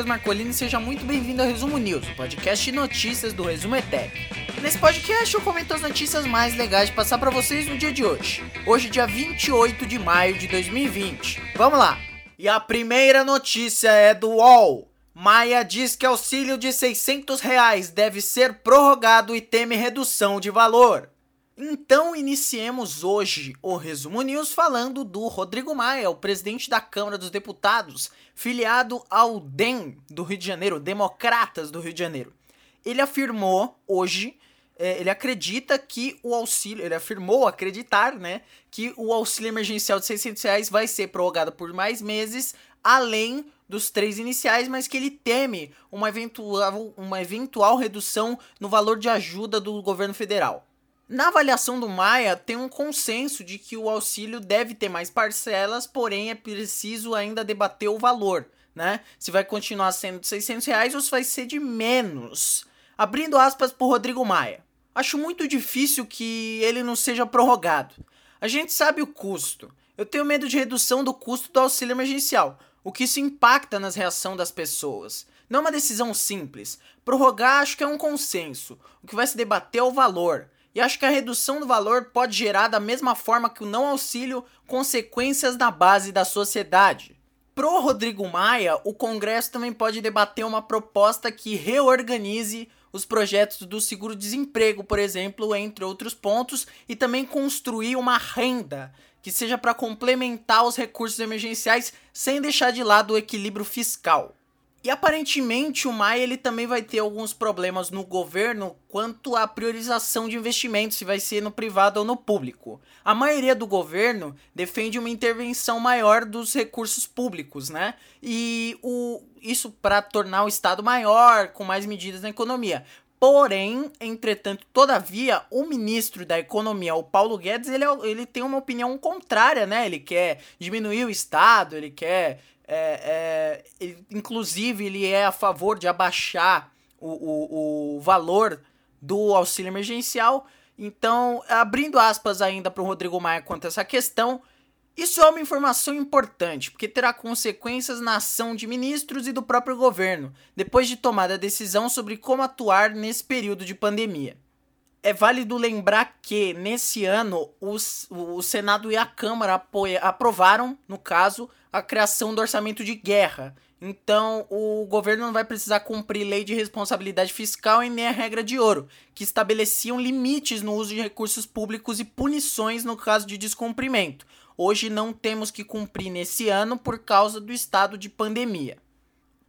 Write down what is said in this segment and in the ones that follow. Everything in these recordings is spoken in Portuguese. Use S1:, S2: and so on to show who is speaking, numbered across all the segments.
S1: Lucas Marcolini seja muito bem-vindo ao Resumo News, o podcast de notícias do Resumo ETEC. Nesse podcast eu comento as notícias mais legais de passar para vocês no dia de hoje. Hoje, dia 28 de maio de 2020. Vamos lá! E a primeira notícia é do UOL. Maia diz que auxílio de 600 reais deve ser prorrogado e teme redução de valor. Então iniciemos hoje o Resumo News falando do Rodrigo Maia, o presidente da Câmara dos Deputados, filiado ao DEM do Rio de Janeiro, Democratas do Rio de Janeiro. Ele afirmou hoje, é, ele acredita que o auxílio, ele afirmou acreditar, né, que o auxílio emergencial de 600 reais vai ser prorrogado por mais meses, além dos três iniciais, mas que ele teme uma eventual, uma eventual redução no valor de ajuda do governo federal. Na avaliação do Maia, tem um consenso de que o auxílio deve ter mais parcelas, porém é preciso ainda debater o valor, né? Se vai continuar sendo de 600 reais ou se vai ser de menos. Abrindo aspas por Rodrigo Maia. Acho muito difícil que ele não seja prorrogado. A gente sabe o custo. Eu tenho medo de redução do custo do auxílio emergencial, o que isso impacta nas reações das pessoas. Não é uma decisão simples. Prorrogar acho que é um consenso. O que vai se debater é o valor. E acho que a redução do valor pode gerar, da mesma forma que o não auxílio, consequências na base da sociedade. Pro Rodrigo Maia, o Congresso também pode debater uma proposta que reorganize os projetos do seguro-desemprego, por exemplo, entre outros pontos, e também construir uma renda que seja para complementar os recursos emergenciais sem deixar de lado o equilíbrio fiscal. E aparentemente o Maia ele também vai ter alguns problemas no governo quanto à priorização de investimentos, se vai ser no privado ou no público. A maioria do governo defende uma intervenção maior dos recursos públicos, né? E o, isso para tornar o Estado maior, com mais medidas na economia. Porém, entretanto, todavia, o ministro da Economia, o Paulo Guedes, ele, é ele tem uma opinião contrária, né? Ele quer diminuir o Estado, ele quer é, é, inclusive, ele é a favor de abaixar o, o, o valor do auxílio emergencial. Então, abrindo aspas ainda para o Rodrigo Maia quanto a essa questão, isso é uma informação importante, porque terá consequências na ação de ministros e do próprio governo, depois de tomada a decisão sobre como atuar nesse período de pandemia. É válido lembrar que, nesse ano, os, o Senado e a Câmara apoia, aprovaram, no caso, a criação do orçamento de guerra. Então, o governo não vai precisar cumprir lei de responsabilidade fiscal e nem a regra de ouro, que estabeleciam limites no uso de recursos públicos e punições no caso de descumprimento. Hoje não temos que cumprir nesse ano por causa do estado de pandemia.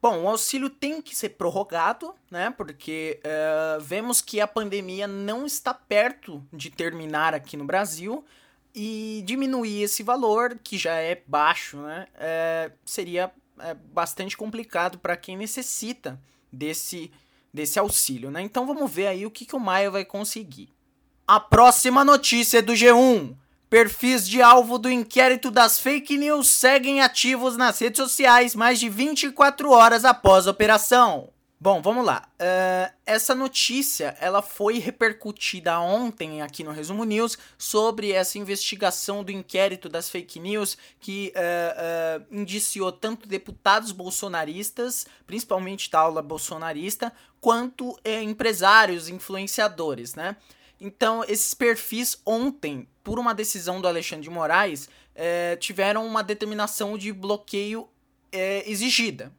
S1: Bom, o auxílio tem que ser prorrogado, né? Porque uh, vemos que a pandemia não está perto de terminar aqui no Brasil e diminuir esse valor, que já é baixo, né? Uh, seria uh, bastante complicado para quem necessita desse, desse auxílio, né? Então vamos ver aí o que, que o Maia vai conseguir. A próxima notícia é do G1. Perfis de alvo do inquérito das fake news seguem ativos nas redes sociais mais de 24 horas após a operação. Bom, vamos lá. Uh, essa notícia ela foi repercutida ontem aqui no Resumo News sobre essa investigação do inquérito das fake news que uh, uh, indiciou tanto deputados bolsonaristas, principalmente da aula bolsonarista, quanto empresários, influenciadores, né? Então, esses perfis ontem, por uma decisão do Alexandre de Moraes, tiveram uma determinação de bloqueio exigida.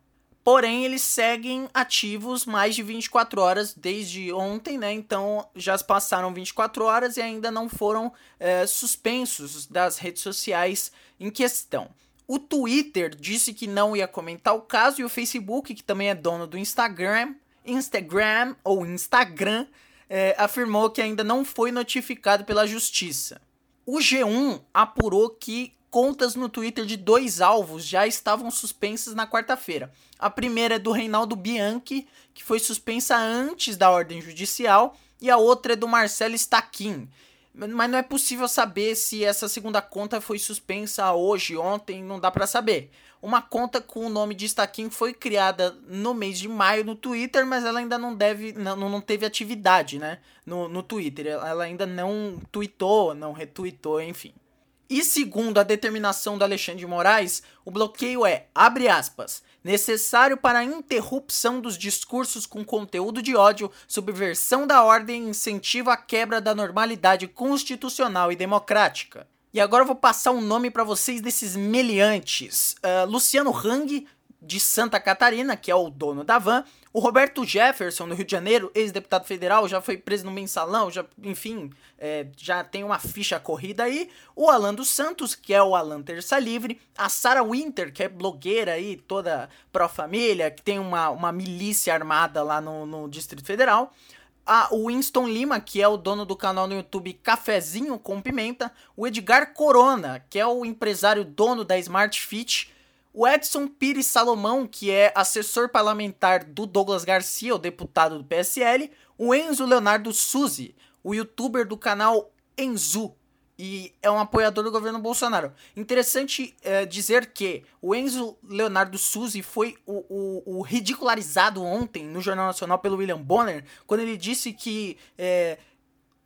S1: Porém, eles seguem ativos mais de 24 horas desde ontem, né? Então já passaram 24 horas e ainda não foram é, suspensos das redes sociais em questão. O Twitter disse que não ia comentar o caso e o Facebook, que também é dono do Instagram, Instagram ou Instagram, é, afirmou que ainda não foi notificado pela justiça. O G1 apurou que contas no Twitter de dois alvos já estavam suspensas na quarta-feira. A primeira é do Reinaldo Bianchi, que foi suspensa antes da ordem judicial, e a outra é do Marcelo Staquin. Mas não é possível saber se essa segunda conta foi suspensa hoje, ontem, não dá para saber. Uma conta com o nome de Stakin foi criada no mês de maio no Twitter, mas ela ainda não deve, não, não teve atividade, né? No, no Twitter. Ela ainda não tweetou, não retweetou, enfim. E segundo a determinação do Alexandre de Moraes, o bloqueio é, abre aspas, necessário para a interrupção dos discursos com conteúdo de ódio, subversão da ordem e incentivo à quebra da normalidade constitucional e democrática. E agora eu vou passar um nome para vocês desses meliantes. Uh, Luciano Hang, de Santa Catarina, que é o dono da van. O Roberto Jefferson, do Rio de Janeiro, ex-deputado federal, já foi preso no mensalão, já, enfim, é, já tem uma ficha corrida aí. O Alan dos Santos, que é o Alan Terça Livre. A Sarah Winter, que é blogueira aí, toda pró-família, que tem uma, uma milícia armada lá no, no Distrito Federal. O Winston Lima, que é o dono do canal no YouTube Cafezinho com Pimenta. O Edgar Corona, que é o empresário dono da Smart Fit o Edson Pires Salomão, que é assessor parlamentar do Douglas Garcia, o deputado do PSL, o Enzo Leonardo Suzy, o youtuber do canal Enzu, e é um apoiador do governo Bolsonaro. Interessante é, dizer que o Enzo Leonardo Suzy foi o, o, o, ridicularizado ontem no Jornal Nacional pelo William Bonner, quando ele disse que é,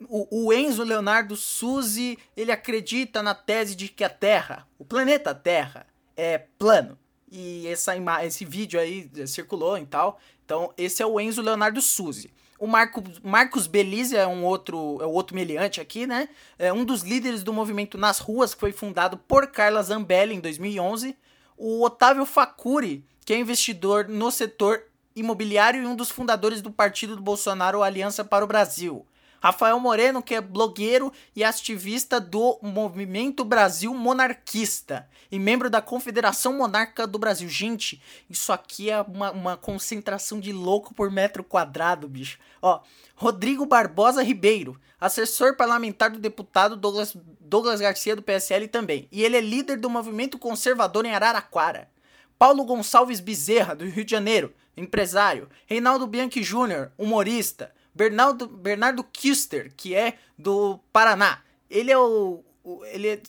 S1: o, o, Enzo Leonardo Suzy ele acredita na tese de que a Terra, o planeta Terra, é plano. E essa esse vídeo aí circulou e tal. Então, esse é o Enzo Leonardo Suzy. O Marco, Marcos Belize é um outro, é outro meliante aqui, né? É um dos líderes do movimento Nas Ruas, que foi fundado por Carla Zambelli em 2011. O Otávio Facuri, que é investidor no setor imobiliário e um dos fundadores do partido do Bolsonaro, Aliança para o Brasil. Rafael Moreno, que é blogueiro e ativista do Movimento Brasil Monarquista e membro da Confederação Monarca do Brasil. Gente, isso aqui é uma, uma concentração de louco por metro quadrado, bicho. Ó, Rodrigo Barbosa Ribeiro, assessor parlamentar do deputado Douglas, Douglas Garcia do PSL também. E ele é líder do movimento conservador em Araraquara. Paulo Gonçalves Bezerra, do Rio de Janeiro, empresário. Reinaldo Bianchi Júnior, humorista. Bernardo, Bernardo Kister, que é do Paraná. Ele é o. o ele é,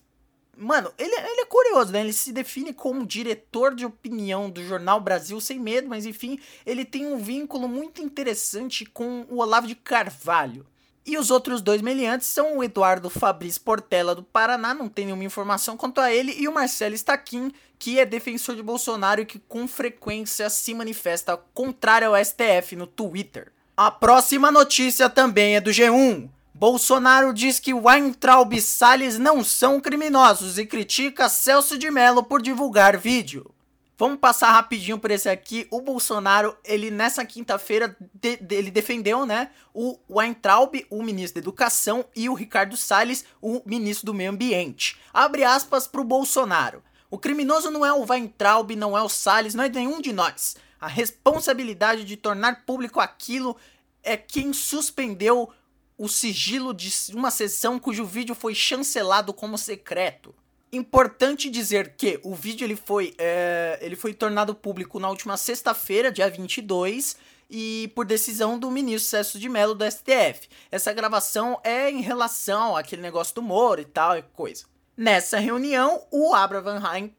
S1: Mano, ele, ele é curioso, né? Ele se define como diretor de opinião do jornal Brasil Sem Medo, mas enfim, ele tem um vínculo muito interessante com o Olavo de Carvalho. E os outros dois meliantes são o Eduardo Fabrício Portela do Paraná, não tem nenhuma informação quanto a ele, e o Marcelo Staquin, que é defensor de Bolsonaro e que com frequência se manifesta contrário ao STF no Twitter. A próxima notícia também é do G1. Bolsonaro diz que Weintraub e Salles não são criminosos e critica Celso de Mello por divulgar vídeo. Vamos passar rapidinho por esse aqui. O Bolsonaro, ele nessa quinta-feira, de, de, ele defendeu, né, o Weintraub, o ministro da Educação, e o Ricardo Salles, o ministro do Meio Ambiente. Abre aspas pro Bolsonaro. O criminoso não é o Weintraub, não é o Salles, não é nenhum de nós. A responsabilidade de tornar público aquilo é quem suspendeu o sigilo de uma sessão cujo vídeo foi chancelado como secreto. Importante dizer que o vídeo ele foi, é, ele foi tornado público na última sexta-feira, dia 22, e por decisão do ministro Celso de Mello do STF. Essa gravação é em relação àquele negócio do Moro e tal e coisa. Nessa reunião, o Abraham,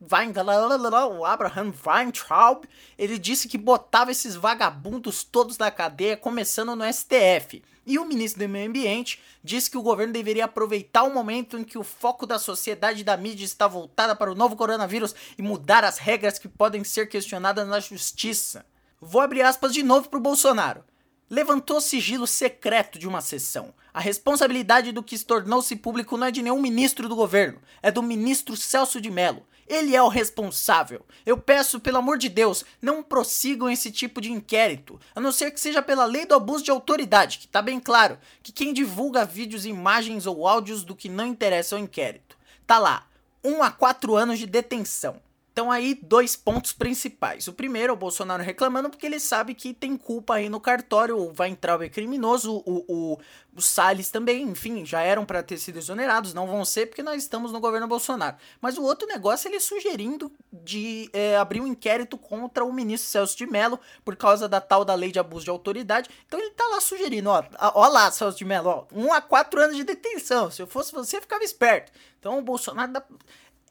S1: Weintraub, ele disse que botava esses vagabundos todos da cadeia, começando no STF. E o ministro do Meio Ambiente disse que o governo deveria aproveitar o momento em que o foco da sociedade e da mídia está voltada para o novo coronavírus e mudar as regras que podem ser questionadas na justiça. Vou abrir aspas de novo para o Bolsonaro levantou sigilo secreto de uma sessão. A responsabilidade do que se tornou-se público não é de nenhum ministro do governo, é do ministro Celso de Mello. Ele é o responsável. Eu peço, pelo amor de Deus, não prossigam esse tipo de inquérito, a não ser que seja pela lei do abuso de autoridade, que tá bem claro que quem divulga vídeos, imagens ou áudios do que não interessa ao inquérito. Tá lá, 1 um a 4 anos de detenção. Então aí dois pontos principais. O primeiro, o Bolsonaro reclamando porque ele sabe que tem culpa aí no cartório, o Weintraub é criminoso, o, o, o Salles também, enfim, já eram para ter sido exonerados, não vão ser porque nós estamos no governo Bolsonaro. Mas o outro negócio, ele sugerindo de é, abrir um inquérito contra o ministro Celso de Mello por causa da tal da lei de abuso de autoridade. Então ele tá lá sugerindo, ó, ó lá, Celso de Mello, ó, um a quatro anos de detenção. Se eu fosse você, ficava esperto. Então o Bolsonaro dá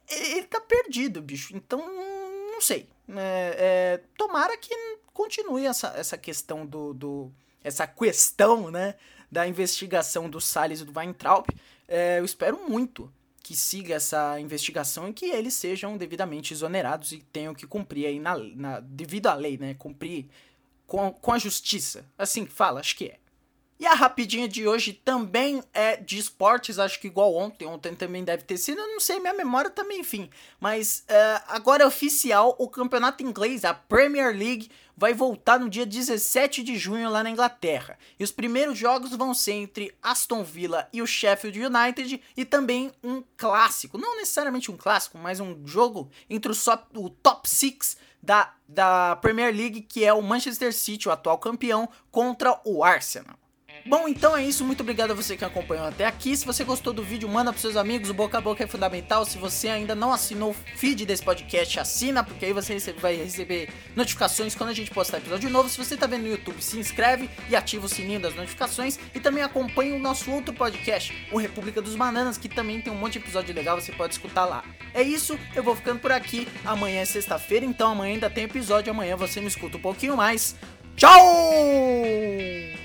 S1: ele tá perdido, bicho. Então, não sei. É, é, tomara que continue essa, essa questão do, do. Essa questão, né? Da investigação do Salles e do Weintraub. É, eu espero muito que siga essa investigação e que eles sejam devidamente exonerados e tenham que cumprir aí na, na devido à lei, né? Cumprir com, com a justiça. Assim que fala, acho que é. E a rapidinha de hoje também é de esportes, acho que igual ontem. Ontem também deve ter sido, eu não sei, minha memória também, enfim. Mas uh, agora é oficial: o campeonato inglês, a Premier League, vai voltar no dia 17 de junho lá na Inglaterra. E os primeiros jogos vão ser entre Aston Villa e o Sheffield United e também um clássico. Não necessariamente um clássico, mas um jogo entre o, o top 6 da, da Premier League, que é o Manchester City, o atual campeão, contra o Arsenal. Bom, então é isso. Muito obrigado a você que acompanhou até aqui. Se você gostou do vídeo, manda pros seus amigos. O boca a boca é fundamental. Se você ainda não assinou o feed desse podcast, assina, porque aí você vai receber notificações quando a gente postar episódio novo. Se você tá vendo no YouTube, se inscreve e ativa o sininho das notificações. E também acompanhe o nosso outro podcast, o República dos Bananas, que também tem um monte de episódio legal, você pode escutar lá. É isso, eu vou ficando por aqui. Amanhã é sexta-feira, então amanhã ainda tem episódio. Amanhã você me escuta um pouquinho mais. Tchau!